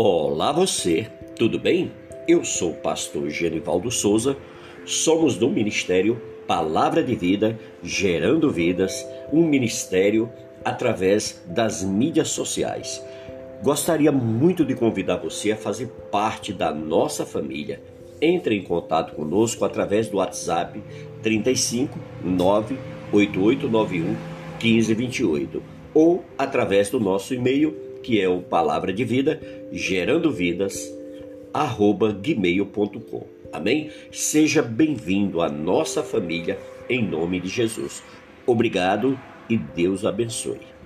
Olá você, tudo bem? Eu sou o pastor Genivaldo Souza, somos do Ministério Palavra de Vida, Gerando Vidas, um ministério através das mídias sociais. Gostaria muito de convidar você a fazer parte da nossa família. Entre em contato conosco através do WhatsApp 35 98891 1528 ou através do nosso e-mail que é o Palavra de Vida, gerando vidas, arroba gmail.com. Amém? Seja bem-vindo à nossa família, em nome de Jesus. Obrigado e Deus abençoe.